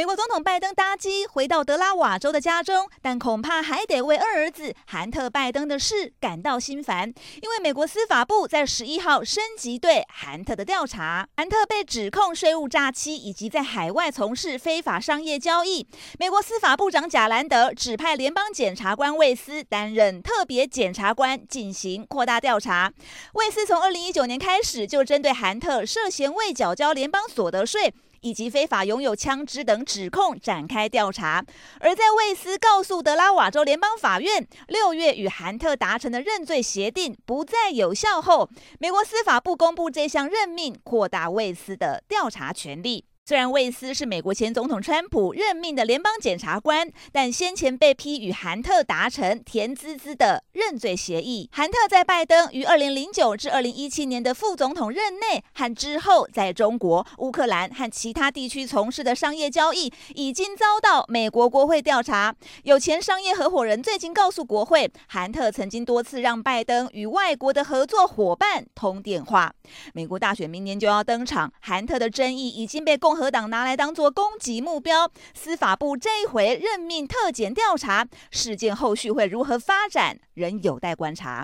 美国总统拜登搭机回到德拉瓦州的家中，但恐怕还得为二儿子韩特·拜登的事感到心烦，因为美国司法部在十一号升级对韩特的调查。韩特被指控税务诈欺以及在海外从事非法商业交易。美国司法部长贾兰德指派联邦检察官魏斯担任特别检察官，进行扩大调查。魏斯从二零一九年开始就针对韩特涉嫌未缴交联邦所得税。以及非法拥有枪支等指控展开调查，而在魏斯告诉德拉瓦州联邦法院六月与韩特达成的认罪协定不再有效后，美国司法部公布这项任命，扩大魏斯的调查权利。虽然魏斯是美国前总统川普任命的联邦检察官，但先前被批与韩特达成甜滋滋的认罪协议。韩特在拜登于二零零九至二零一七年的副总统任内和之后，在中国、乌克兰和其他地区从事的商业交易，已经遭到美国国会调查。有前商业合伙人最近告诉国会，韩特曾经多次让拜登与外国的合作伙伴通电话。美国大选明年就要登场，韩特的争议已经被共和和党拿来当做攻击目标，司法部这一回任命特检调查，事件后续会如何发展，仍有待观察。